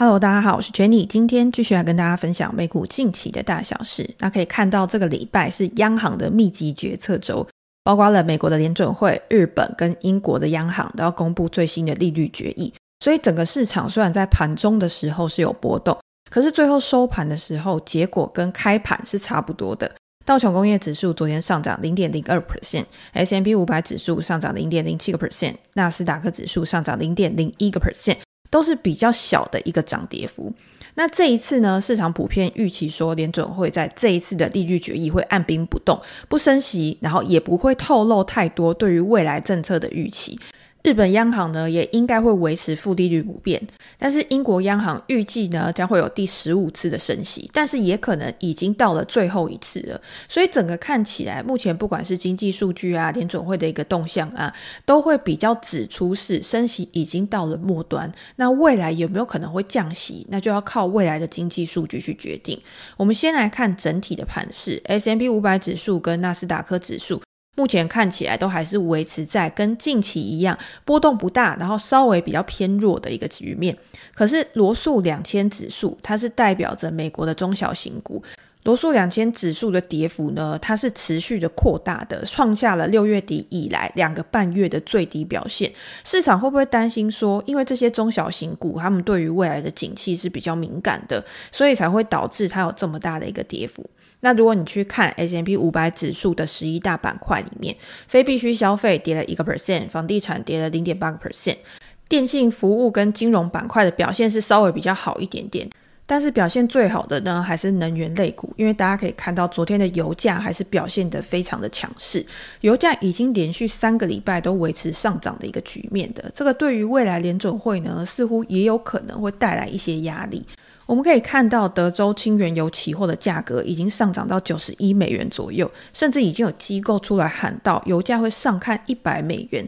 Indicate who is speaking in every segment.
Speaker 1: Hello，大家好，我是 Jenny，今天继续来跟大家分享美股近期的大小事。那可以看到，这个礼拜是央行的密集决策周，包括了美国的联准会、日本跟英国的央行都要公布最新的利率决议。所以整个市场虽然在盘中的时候是有波动，可是最后收盘的时候，结果跟开盘是差不多的。道琼工业指数昨天上涨零点零二 percent，S&P 五百指数上涨零点零七个 percent，纳斯达克指数上涨零点零一个 percent。都是比较小的一个涨跌幅。那这一次呢，市场普遍预期说联准会在这一次的利率决议会按兵不动，不升息，然后也不会透露太多对于未来政策的预期。日本央行呢，也应该会维持负利率不变，但是英国央行预计呢，将会有第十五次的升息，但是也可能已经到了最后一次了。所以整个看起来，目前不管是经济数据啊，联准会的一个动向啊，都会比较指出是升息已经到了末端。那未来有没有可能会降息，那就要靠未来的经济数据去决定。我们先来看整体的盘势，S M P 五百指数跟纳斯达克指数。目前看起来都还是维持在跟近期一样波动不大，然后稍微比较偏弱的一个局面。可是罗素两千指数，它是代表着美国的中小型股。罗素两千指数的跌幅呢，它是持续的扩大的，创下了六月底以来两个半月的最低表现。市场会不会担心说，因为这些中小型股，他们对于未来的景气是比较敏感的，所以才会导致它有这么大的一个跌幅？那如果你去看 S M P 五百指数的十一大板块里面，非必需消费跌了一个 percent，房地产跌了零点八个 percent，电信服务跟金融板块的表现是稍微比较好一点点。但是表现最好的呢，还是能源类股，因为大家可以看到昨天的油价还是表现得非常的强势，油价已经连续三个礼拜都维持上涨的一个局面的，这个对于未来联准会呢，似乎也有可能会带来一些压力。我们可以看到德州轻原油期货的价格已经上涨到九十一美元左右，甚至已经有机构出来喊到油价会上看一百美元。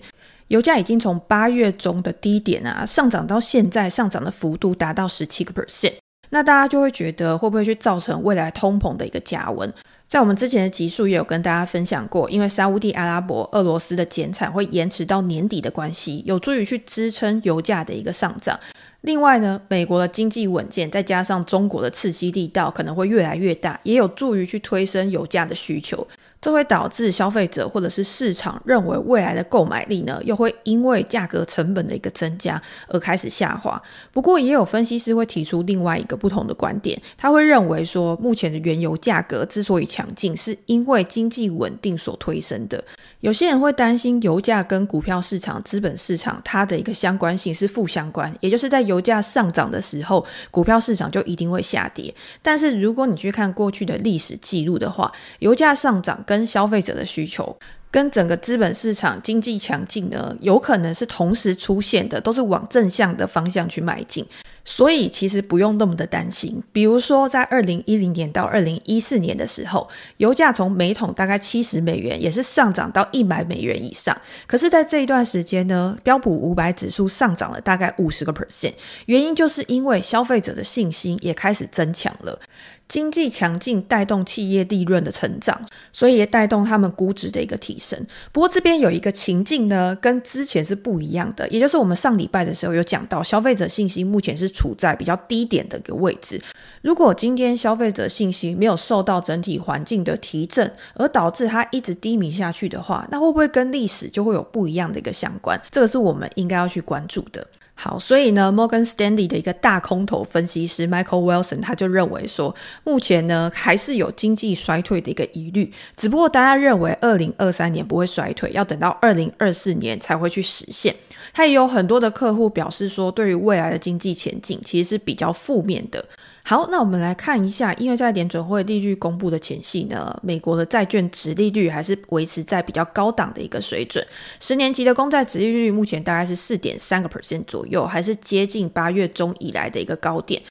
Speaker 1: 油价已经从八月中的低点啊，上涨到现在上涨的幅度达到十七个 percent。那大家就会觉得会不会去造成未来通膨的一个加温？在我们之前的集数也有跟大家分享过，因为沙乌地阿拉伯、俄罗斯的减产会延迟到年底的关系，有助于去支撑油价的一个上涨。另外呢，美国的经济稳健，再加上中国的刺激力道可能会越来越大，也有助于去推升油价的需求。这会导致消费者或者是市场认为未来的购买力呢，又会因为价格成本的一个增加而开始下滑。不过，也有分析师会提出另外一个不同的观点，他会认为说，目前的原油价格之所以强劲，是因为经济稳定所推升的。有些人会担心油价跟股票市场、资本市场它的一个相关性是负相关，也就是在油价上涨的时候，股票市场就一定会下跌。但是如果你去看过去的历史记录的话，油价上涨跟消费者的需求，跟整个资本市场经济强劲呢，有可能是同时出现的，都是往正向的方向去迈进。所以其实不用那么的担心，比如说在二零一零年到二零一四年的时候，油价从每桶大概七十美元，也是上涨到一百美元以上。可是，在这一段时间呢，标普五百指数上涨了大概五十个 percent，原因就是因为消费者的信心也开始增强了。经济强劲带动企业利润的成长，所以也带动他们估值的一个提升。不过这边有一个情境呢，跟之前是不一样的，也就是我们上礼拜的时候有讲到，消费者信心目前是处在比较低点的一个位置。如果今天消费者信心没有受到整体环境的提振，而导致它一直低迷下去的话，那会不会跟历史就会有不一样的一个相关？这个是我们应该要去关注的。好，所以呢，Morgan Stanley 的一个大空头分析师 Michael Wilson 他就认为说，目前呢还是有经济衰退的一个疑虑，只不过大家认为二零二三年不会衰退，要等到二零二四年才会去实现。他也有很多的客户表示说，对于未来的经济前景其实是比较负面的。好，那我们来看一下，因为在联准会利率公布的前夕呢，美国的债券值利率还是维持在比较高档的一个水准，十年期的公债值利率目前大概是四点三个 percent 左右，还是接近八月中以来的一个高点。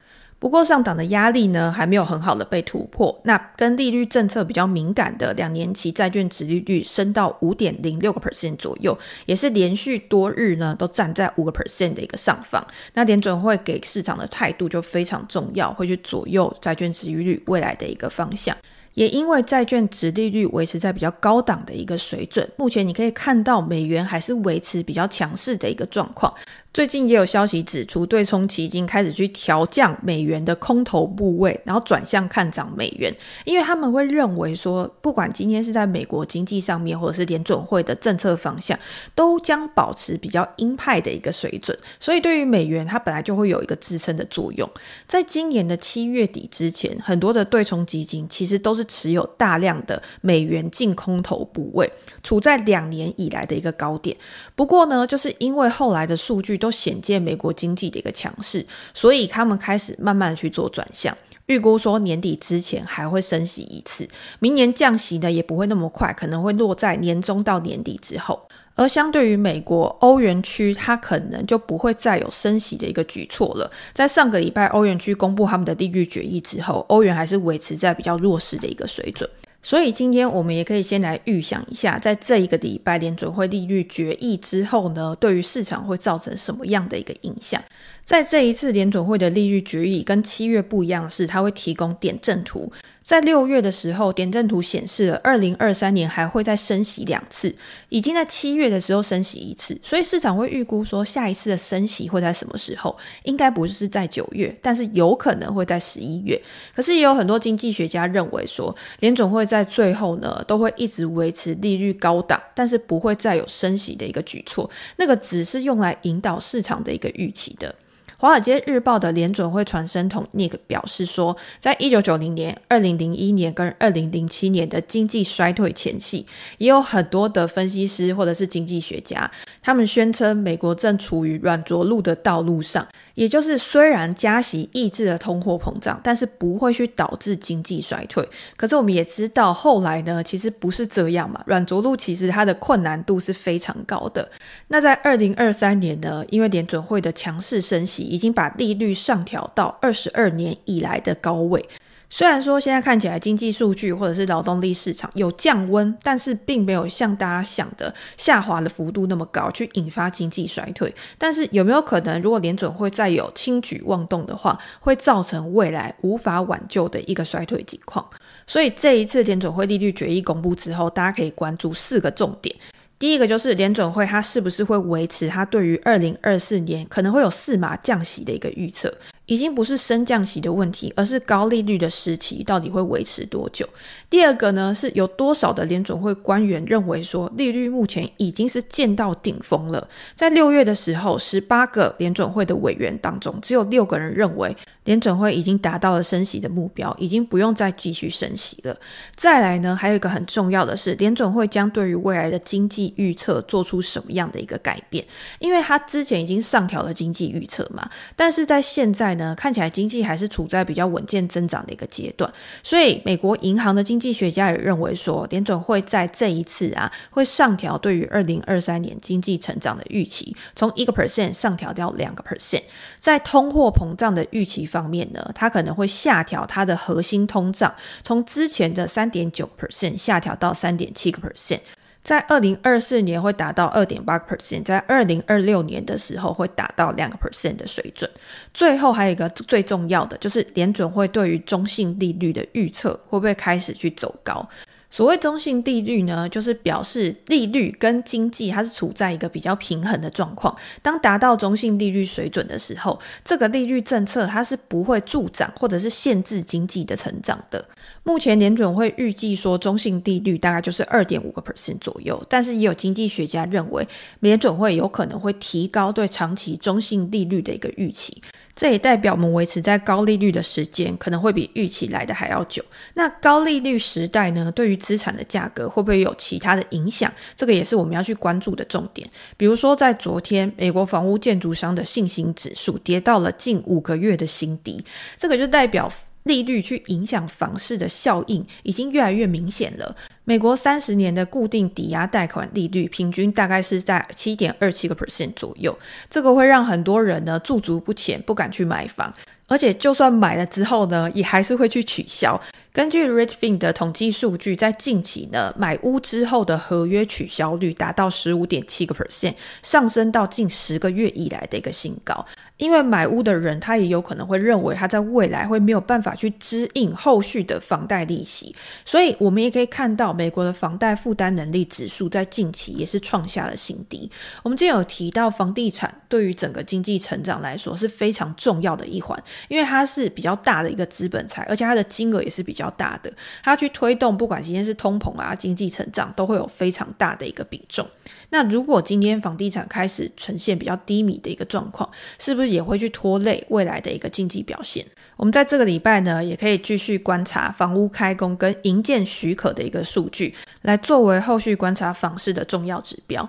Speaker 1: 不过上档的压力呢，还没有很好的被突破。那跟利率政策比较敏感的两年期债券殖利率升到五点零六个 percent 左右，也是连续多日呢都站在五个 percent 的一个上方。那联准会给市场的态度就非常重要，会去左右债券殖利率未来的一个方向。也因为债券殖利率维持在比较高档的一个水准，目前你可以看到美元还是维持比较强势的一个状况。最近也有消息指出，对冲基金开始去调降美元的空头部位，然后转向看涨美元，因为他们会认为说，不管今天是在美国经济上面，或者是联准会的政策方向，都将保持比较鹰派的一个水准，所以对于美元，它本来就会有一个支撑的作用。在今年的七月底之前，很多的对冲基金其实都是持有大量的美元净空头部位，处在两年以来的一个高点。不过呢，就是因为后来的数据。都显见美国经济的一个强势，所以他们开始慢慢的去做转向，预估说年底之前还会升息一次，明年降息呢也不会那么快，可能会落在年中到年底之后。而相对于美国，欧元区它可能就不会再有升息的一个举措了。在上个礼拜欧元区公布他们的利率决议之后，欧元还是维持在比较弱势的一个水准。所以今天我们也可以先来预想一下，在这一个礼拜联准会利率决议之后呢，对于市场会造成什么样的一个影响？在这一次联准会的利率决议跟七月不一样的是，它会提供点阵图。在六月的时候，点阵图显示了二零二三年还会再升息两次，已经在七月的时候升息一次，所以市场会预估说下一次的升息会在什么时候？应该不是在九月，但是有可能会在十一月。可是也有很多经济学家认为说，联准会在最后呢都会一直维持利率高档，但是不会再有升息的一个举措，那个只是用来引导市场的一个预期的。《华尔街日报》的联准会传声筒 Nick 表示说，在一九九零年、二零零一年跟二零零七年的经济衰退前夕，也有很多的分析师或者是经济学家，他们宣称美国正处于软着陆的道路上。也就是，虽然加息抑制了通货膨胀，但是不会去导致经济衰退。可是我们也知道，后来呢，其实不是这样嘛。软着陆其实它的困难度是非常高的。那在二零二三年呢，因为联准会的强势升息，已经把利率上调到二十二年以来的高位。虽然说现在看起来经济数据或者是劳动力市场有降温，但是并没有像大家想的下滑的幅度那么高，去引发经济衰退。但是有没有可能，如果联准会再有轻举妄动的话，会造成未来无法挽救的一个衰退情况？所以这一次联准会利率决议公布之后，大家可以关注四个重点。第一个就是联准会它是不是会维持它对于二零二四年可能会有四码降息的一个预测？已经不是升降息的问题，而是高利率的时期到底会维持多久？第二个呢，是有多少的联准会官员认为说利率目前已经是见到顶峰了？在六月的时候，十八个联准会的委员当中，只有六个人认为联准会已经达到了升息的目标，已经不用再继续升息了。再来呢，还有一个很重要的是，联准会将对于未来的经济预测做出什么样的一个改变？因为他之前已经上调了经济预测嘛，但是在现在，看起来经济还是处在比较稳健增长的一个阶段，所以美国银行的经济学家也认为说，联准会在这一次啊，会上调对于二零二三年经济成长的预期，从一个 percent 上调到两个 percent。在通货膨胀的预期方面呢，它可能会下调它的核心通胀，从之前的三点九 percent 下调到三点七个 percent。在二零二四年会达到二点八个 percent，在二零二六年的时候会达到两个 percent 的水准。最后还有一个最重要的，就是联准会对于中性利率的预测会不会开始去走高？所谓中性利率呢，就是表示利率跟经济它是处在一个比较平衡的状况。当达到中性利率水准的时候，这个利率政策它是不会助长或者是限制经济的成长的。目前联准会预计说中性利率大概就是二点五个 percent 左右，但是也有经济学家认为联准会有可能会提高对长期中性利率的一个预期。这也代表我们维持在高利率的时间可能会比预期来的还要久。那高利率时代呢，对于资产的价格会不会有其他的影响？这个也是我们要去关注的重点。比如说，在昨天，美国房屋建筑商的信心指数跌到了近五个月的新低，这个就代表利率去影响房市的效应已经越来越明显了。美国三十年的固定抵押贷款利率平均大概是在七点二七个 percent 左右，这个会让很多人呢驻足不前，不敢去买房，而且就算买了之后呢，也还是会去取消。根据 Redfin 的统计数据，在近期呢，买屋之后的合约取消率达到十五点七个 percent，上升到近十个月以来的一个新高。因为买屋的人，他也有可能会认为他在未来会没有办法去支应后续的房贷利息，所以我们也可以看到，美国的房贷负担能力指数在近期也是创下了新低。我们之前有提到，房地产对于整个经济成长来说是非常重要的一环，因为它是比较大的一个资本财，而且它的金额也是比较。大的，它去推动，不管今天是通膨啊、经济成长，都会有非常大的一个比重。那如果今天房地产开始呈现比较低迷的一个状况，是不是也会去拖累未来的一个经济表现？我们在这个礼拜呢，也可以继续观察房屋开工跟营建许可的一个数据，来作为后续观察房市的重要指标。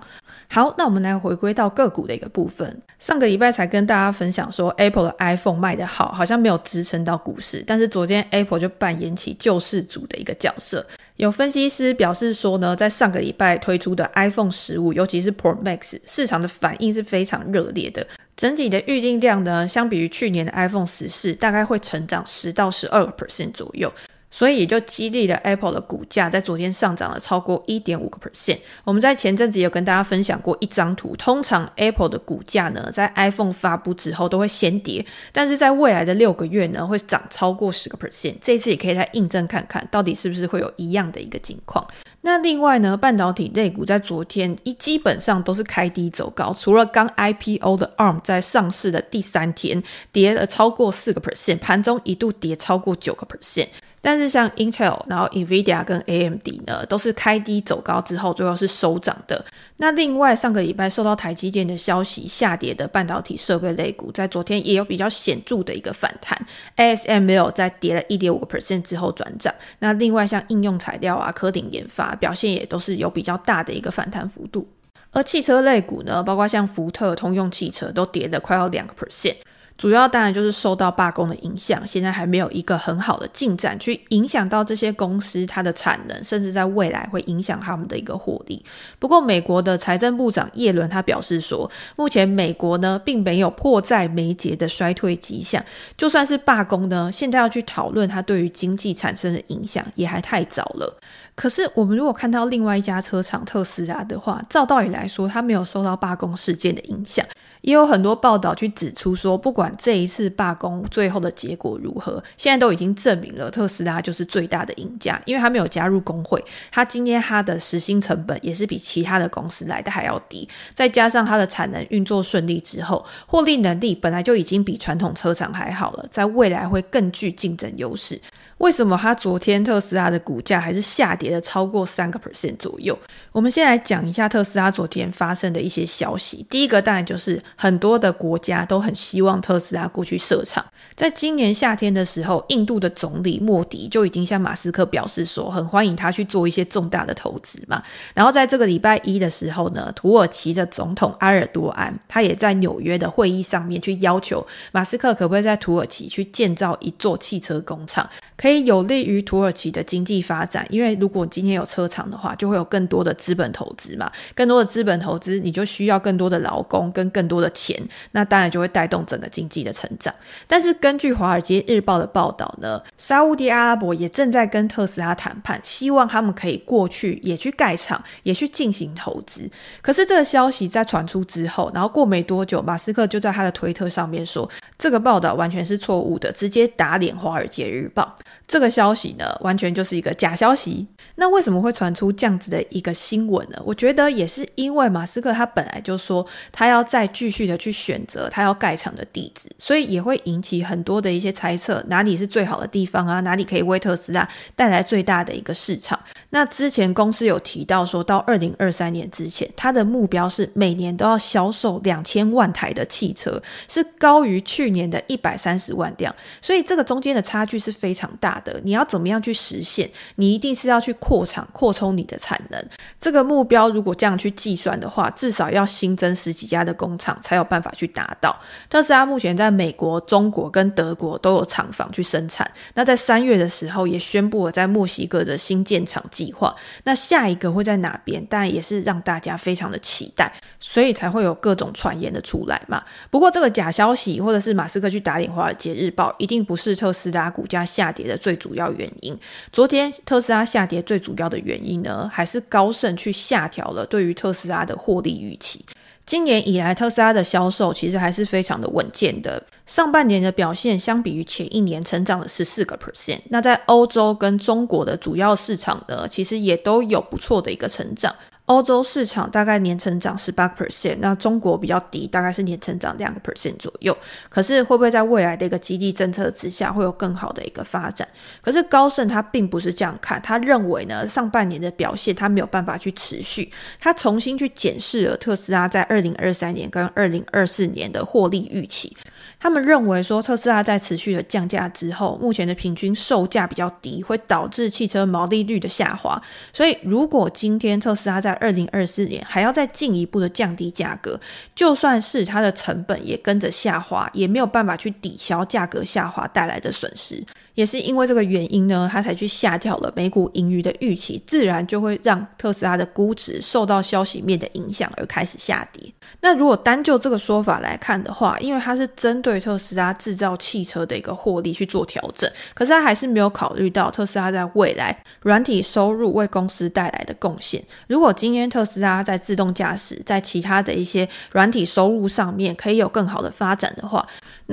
Speaker 1: 好，那我们来回归到个股的一个部分。上个礼拜才跟大家分享说，Apple 的 iPhone 卖得好，好像没有支撑到股市。但是昨天 Apple 就扮演起救世主的一个角色。有分析师表示说呢，在上个礼拜推出的 iPhone 十五，尤其是 Pro Max，市场的反应是非常热烈的。整体的预订量呢，相比于去年的 iPhone 十四，大概会成长十到十二个 percent 左右。所以也就激励了 Apple 的股价在昨天上涨了超过一点五个 percent。我们在前阵子有跟大家分享过一张图，通常 Apple 的股价呢，在 iPhone 发布之后都会先跌，但是在未来的六个月呢，会涨超过十个 percent。这次也可以来印证看看到底是不是会有一样的一个情况。那另外呢，半导体类股在昨天一基本上都是开低走高，除了刚 IPO 的 ARM 在上市的第三天跌了超过四个 percent，盘中一度跌超过九个 percent。但是像 Intel、然后 Nvidia 跟 AMD 呢，都是开低走高之后，最后是收涨的。那另外上个礼拜受到台积电的消息下跌的半导体设备类股，在昨天也有比较显著的一个反弹。ASML 在跌了一点五个 percent 之后转涨。那另外像应用材料啊、科鼎研发表现也都是有比较大的一个反弹幅度。而汽车类股呢，包括像福特、通用汽车都跌了快要两个 percent。主要当然就是受到罢工的影响，现在还没有一个很好的进展去影响到这些公司它的产能，甚至在未来会影响他们的一个获利。不过，美国的财政部长耶伦他表示说，目前美国呢并没有迫在眉睫的衰退迹象，就算是罢工呢，现在要去讨论它对于经济产生的影响也还太早了。可是，我们如果看到另外一家车厂特斯拉的话，照道理来说，它没有受到罢工事件的影响。也有很多报道去指出说，不管管这一次罢工最后的结果如何，现在都已经证明了特斯拉就是最大的赢家，因为他没有加入工会，他今天他的时薪成本也是比其他的公司来的还要低，再加上他的产能运作顺利之后，获利能力本来就已经比传统车厂还好了，在未来会更具竞争优势。为什么他昨天特斯拉的股价还是下跌了超过三个 percent 左右？我们先来讲一下特斯拉昨天发生的一些消息。第一个当然就是很多的国家都很希望特斯拉过去设厂。在今年夏天的时候，印度的总理莫迪就已经向马斯克表示说，很欢迎他去做一些重大的投资嘛。然后在这个礼拜一的时候呢，土耳其的总统埃尔多安他也在纽约的会议上面去要求马斯克可不可以在土耳其去建造一座汽车工厂。可以有利于土耳其的经济发展，因为如果今天有车厂的话，就会有更多的资本投资嘛，更多的资本投资，你就需要更多的劳工跟更多的钱，那当然就会带动整个经济的成长。但是根据《华尔街日报》的报道呢，沙乌地阿拉伯也正在跟特斯拉谈判，希望他们可以过去也去盖厂，也去进行投资。可是这个消息在传出之后，然后过没多久，马斯克就在他的推特上面说，这个报道完全是错误的，直接打脸《华尔街日报》。这个消息呢，完全就是一个假消息。那为什么会传出这样子的一个新闻呢？我觉得也是因为马斯克他本来就说他要再继续的去选择他要盖厂的地址，所以也会引起很多的一些猜测，哪里是最好的地方啊？哪里可以为特斯拉带来最大的一个市场？那之前公司有提到说，到二零二三年之前，他的目标是每年都要销售两千万台的汽车，是高于去年的一百三十万辆，所以这个中间的差距是非常大的。你要怎么样去实现？你一定是要去扩厂、扩充你的产能。这个目标如果这样去计算的话，至少要新增十几家的工厂才有办法去达到。特斯拉目前在美国、中国跟德国都有厂房去生产。那在三月的时候也宣布了在墨西哥的新建厂计划。那下一个会在哪边？当然也是让大家非常的期待，所以才会有各种传言的出来嘛。不过这个假消息或者是马斯克去打脸《华尔街日报》，一定不是特斯拉股价下跌的最主要原因。昨天特斯拉下跌最主要的原因呢，还是高盛去下调了对于特斯拉的获利预期。今年以来，特斯拉的销售其实还是非常的稳健的。上半年的表现相比于前一年成长了十四个 percent。那在欧洲跟中国的主要市场呢，其实也都有不错的一个成长。欧洲市场大概年成长十八 percent，那中国比较低，大概是年成长两个 percent 左右。可是会不会在未来的一个激励政策之下，会有更好的一个发展？可是高盛他并不是这样看，他认为呢，上半年的表现他没有办法去持续，他重新去检视了特斯拉在二零二三年跟二零二四年的获利预期。他们认为说，特斯拉在持续的降价之后，目前的平均售价比较低，会导致汽车毛利率的下滑。所以，如果今天特斯拉在二零二四年还要再进一步的降低价格，就算是它的成本也跟着下滑，也没有办法去抵消价格下滑带来的损失。也是因为这个原因呢，他才去下调了每股盈余的预期，自然就会让特斯拉的估值受到消息面的影响而开始下跌。那如果单就这个说法来看的话，因为它是真针对特斯拉制造汽车的一个获利去做调整，可是他还是没有考虑到特斯拉在未来软体收入为公司带来的贡献。如果今天特斯拉在自动驾驶，在其他的一些软体收入上面可以有更好的发展的话，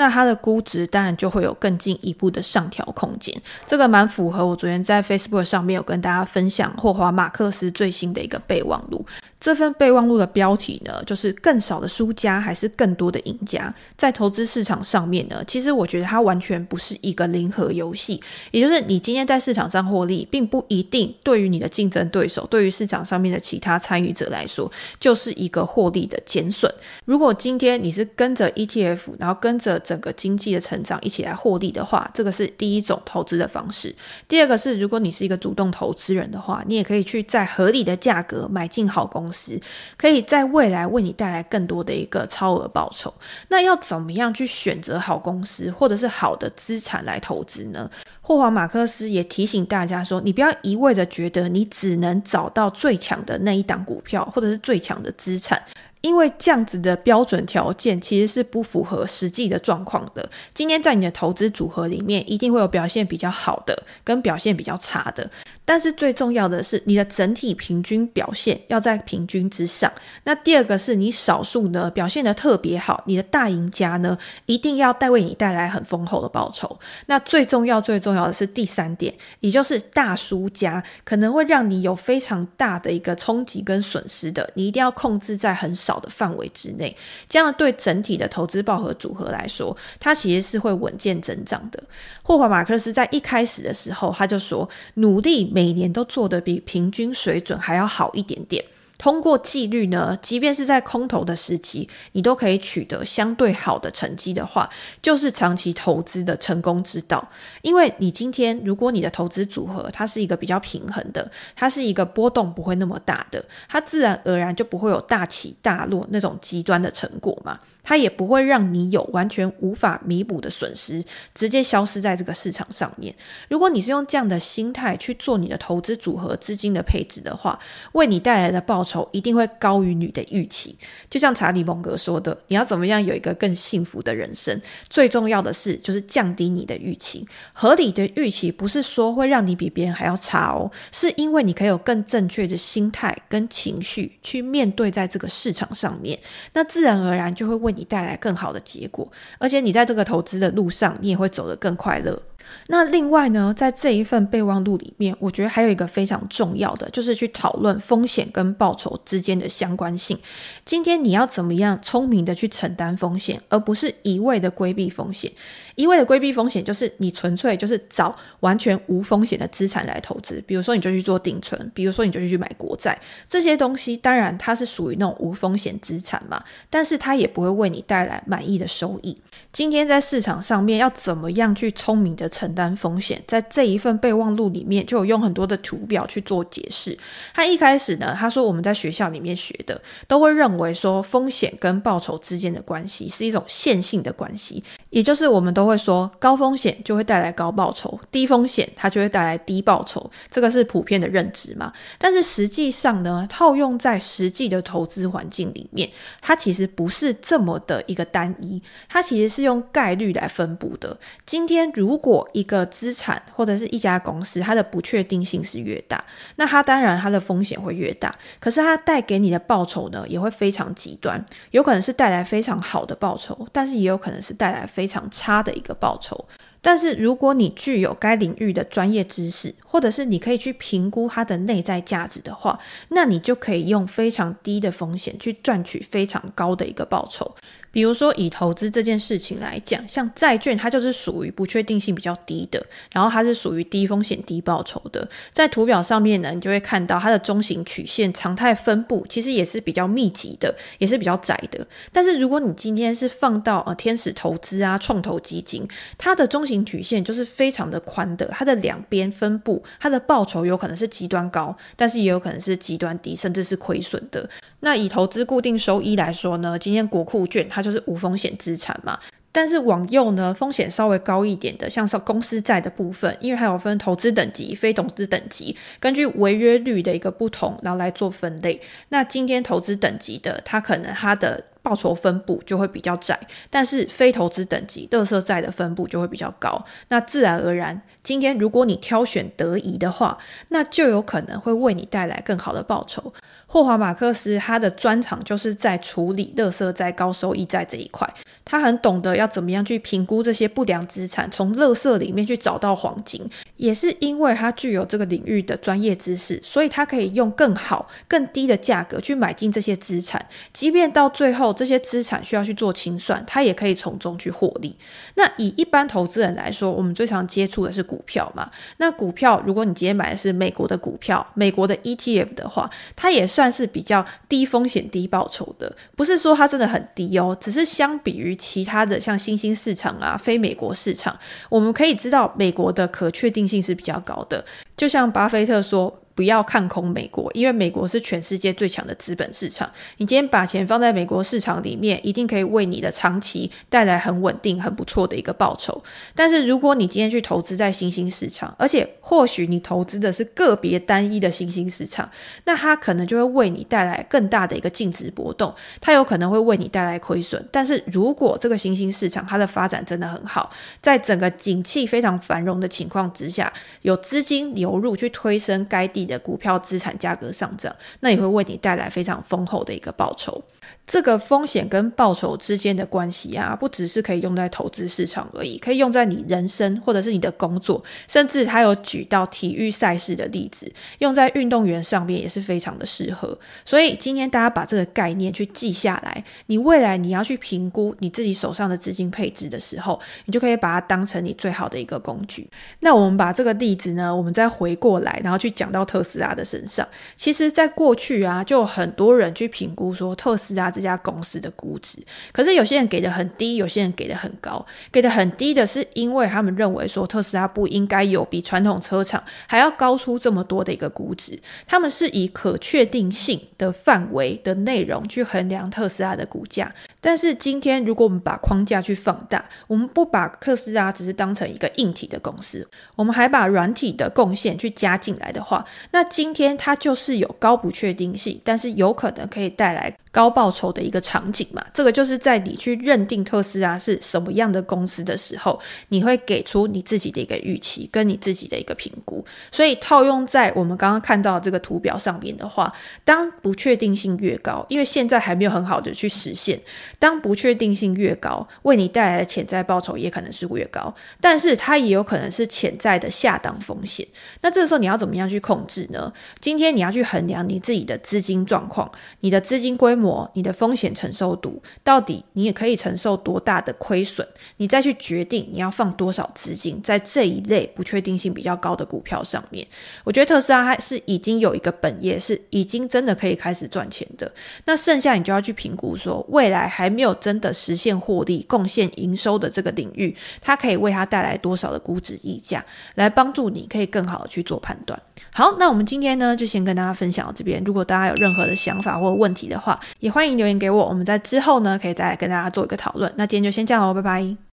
Speaker 1: 那它的估值当然就会有更进一步的上调空间，这个蛮符合我昨天在 Facebook 上面有跟大家分享霍华马克斯最新的一个备忘录。这份备忘录的标题呢，就是更少的输家还是更多的赢家？在投资市场上面呢，其实我觉得它完全不是一个零和游戏，也就是你今天在市场上获利，并不一定对于你的竞争对手，对于市场上面的其他参与者来说，就是一个获利的减损。如果今天你是跟着 ETF，然后跟着整个经济的成长一起来获利的话，这个是第一种投资的方式。第二个是，如果你是一个主动投资人的话，你也可以去在合理的价格买进好公司。可以在未来为你带来更多的一个超额报酬。那要怎么样去选择好公司或者是好的资产来投资呢？霍华马克斯也提醒大家说，你不要一味的觉得你只能找到最强的那一档股票或者是最强的资产。因为这样子的标准条件其实是不符合实际的状况的。今天在你的投资组合里面，一定会有表现比较好的跟表现比较差的。但是最重要的是，你的整体平均表现要在平均之上。那第二个是你少数呢表现得特别好，你的大赢家呢一定要带为你带来很丰厚的报酬。那最重要最重要的是第三点，也就是大输家可能会让你有非常大的一个冲击跟损失的，你一定要控制在很少。的范围之内，这样对整体的投资报酬组合来说，它其实是会稳健增长的。霍华马克斯在一开始的时候，他就说，努力每年都做得比平均水准还要好一点点。通过纪律呢，即便是在空头的时期，你都可以取得相对好的成绩的话，就是长期投资的成功之道。因为你今天如果你的投资组合它是一个比较平衡的，它是一个波动不会那么大的，它自然而然就不会有大起大落那种极端的成果嘛。它也不会让你有完全无法弥补的损失，直接消失在这个市场上面。如果你是用这样的心态去做你的投资组合资金的配置的话，为你带来的报酬一定会高于你的预期。就像查理蒙格说的，你要怎么样有一个更幸福的人生？最重要的是就是降低你的预期。合理的预期不是说会让你比别人还要差哦，是因为你可以有更正确的心态跟情绪去面对在这个市场上面，那自然而然就会为为你带来更好的结果，而且你在这个投资的路上，你也会走得更快乐。那另外呢，在这一份备忘录里面，我觉得还有一个非常重要的，就是去讨论风险跟报酬之间的相关性。今天你要怎么样聪明的去承担风险，而不是一味的规避风险。一味的规避风险，就是你纯粹就是找完全无风险的资产来投资，比如说你就去做定存，比如说你就去买国债，这些东西当然它是属于那种无风险资产嘛，但是它也不会为你带来满意的收益。今天在市场上面要怎么样去聪明的承担风险，在这一份备忘录里面就有用很多的图表去做解释。他一开始呢，他说我们在学校里面学的都会认为说风险跟报酬之间的关系是一种线性的关系，也就是我们都会说高风险就会带来高报酬，低风险它就会带来低报酬，这个是普遍的认知嘛。但是实际上呢，套用在实际的投资环境里面，它其实不是这么的一个单一，它其实是用概率来分布的。今天如果一个资产或者是一家公司，它的不确定性是越大，那它当然它的风险会越大。可是它带给你的报酬呢，也会非常极端，有可能是带来非常好的报酬，但是也有可能是带来非常差的一个报酬。但是如果你具有该领域的专业知识，或者是你可以去评估它的内在价值的话，那你就可以用非常低的风险去赚取非常高的一个报酬。比如说，以投资这件事情来讲，像债券，它就是属于不确定性比较低的，然后它是属于低风险低报酬的。在图表上面呢，你就会看到它的中型曲线常态分布其实也是比较密集的，也是比较窄的。但是如果你今天是放到呃天使投资啊、创投基金，它的中型曲线就是非常的宽的，它的两边分布，它的报酬有可能是极端高，但是也有可能是极端低，甚至是亏损的。那以投资固定收益来说呢，今天国库券它就是无风险资产嘛。但是往右呢，风险稍微高一点的，像是公司债的部分，因为还有分投资等级、非投资等级，根据违约率的一个不同，然后来做分类。那今天投资等级的，它可能它的报酬分布就会比较窄，但是非投资等级、垃圾债的分布就会比较高。那自然而然，今天如果你挑选得宜的话，那就有可能会为你带来更好的报酬。霍华马克思他的专长就是在处理垃圾债、高收益债这一块，他很懂得要怎么样去评估这些不良资产，从垃圾里面去找到黄金。也是因为他具有这个领域的专业知识，所以他可以用更好、更低的价格去买进这些资产，即便到最后这些资产需要去做清算，他也可以从中去获利。那以一般投资人来说，我们最常接触的是股票嘛？那股票，如果你今天买的是美国的股票、美国的 ETF 的话，它也。算是比较低风险低报酬的，不是说它真的很低哦，只是相比于其他的像新兴市场啊、非美国市场，我们可以知道美国的可确定性是比较高的。就像巴菲特说。不要看空美国，因为美国是全世界最强的资本市场。你今天把钱放在美国市场里面，一定可以为你的长期带来很稳定、很不错的一个报酬。但是如果你今天去投资在新兴市场，而且或许你投资的是个别单一的新兴市场，那它可能就会为你带来更大的一个净值波动，它有可能会为你带来亏损。但是如果这个新兴市场它的发展真的很好，在整个景气非常繁荣的情况之下，有资金流入去推升该地你的股票资产价格上涨，那也会为你带来非常丰厚的一个报酬。这个风险跟报酬之间的关系啊，不只是可以用在投资市场而已，可以用在你人生或者是你的工作，甚至还有举到体育赛事的例子，用在运动员上面也是非常的适合。所以今天大家把这个概念去记下来，你未来你要去评估你自己手上的资金配置的时候，你就可以把它当成你最好的一个工具。那我们把这个例子呢，我们再回过来，然后去讲到特斯拉的身上。其实，在过去啊，就很多人去评估说特斯拉这家公司的估值，可是有些人给的很低，有些人给的很高。给的很低的是因为他们认为说特斯拉不应该有比传统车厂还要高出这么多的一个估值。他们是以可确定性的范围的内容去衡量特斯拉的股价。但是今天，如果我们把框架去放大，我们不把特斯拉只是当成一个硬体的公司，我们还把软体的贡献去加进来的话，那今天它就是有高不确定性，但是有可能可以带来高报酬的一个场景嘛。这个就是在你去认定特斯拉是什么样的公司的时候，你会给出你自己的一个预期跟你自己的一个评估。所以套用在我们刚刚看到这个图表上面的话，当不确定性越高，因为现在还没有很好的去实现。当不确定性越高，为你带来的潜在报酬也可能是越高，但是它也有可能是潜在的下档风险。那这个时候你要怎么样去控制呢？今天你要去衡量你自己的资金状况、你的资金规、你的风险承受度，到底你也可以承受多大的亏损，你再去决定你要放多少资金在这一类不确定性比较高的股票上面。我觉得特斯拉还是已经有一个本业，是已经真的可以开始赚钱的。那剩下你就要去评估说未来还。没有真的实现获利、贡献营收的这个领域，它可以为它带来多少的估值溢价，来帮助你可以更好的去做判断。好，那我们今天呢就先跟大家分享到这边。如果大家有任何的想法或问题的话，也欢迎留言给我，我们在之后呢可以再来跟大家做一个讨论。那今天就先这样喽，拜拜。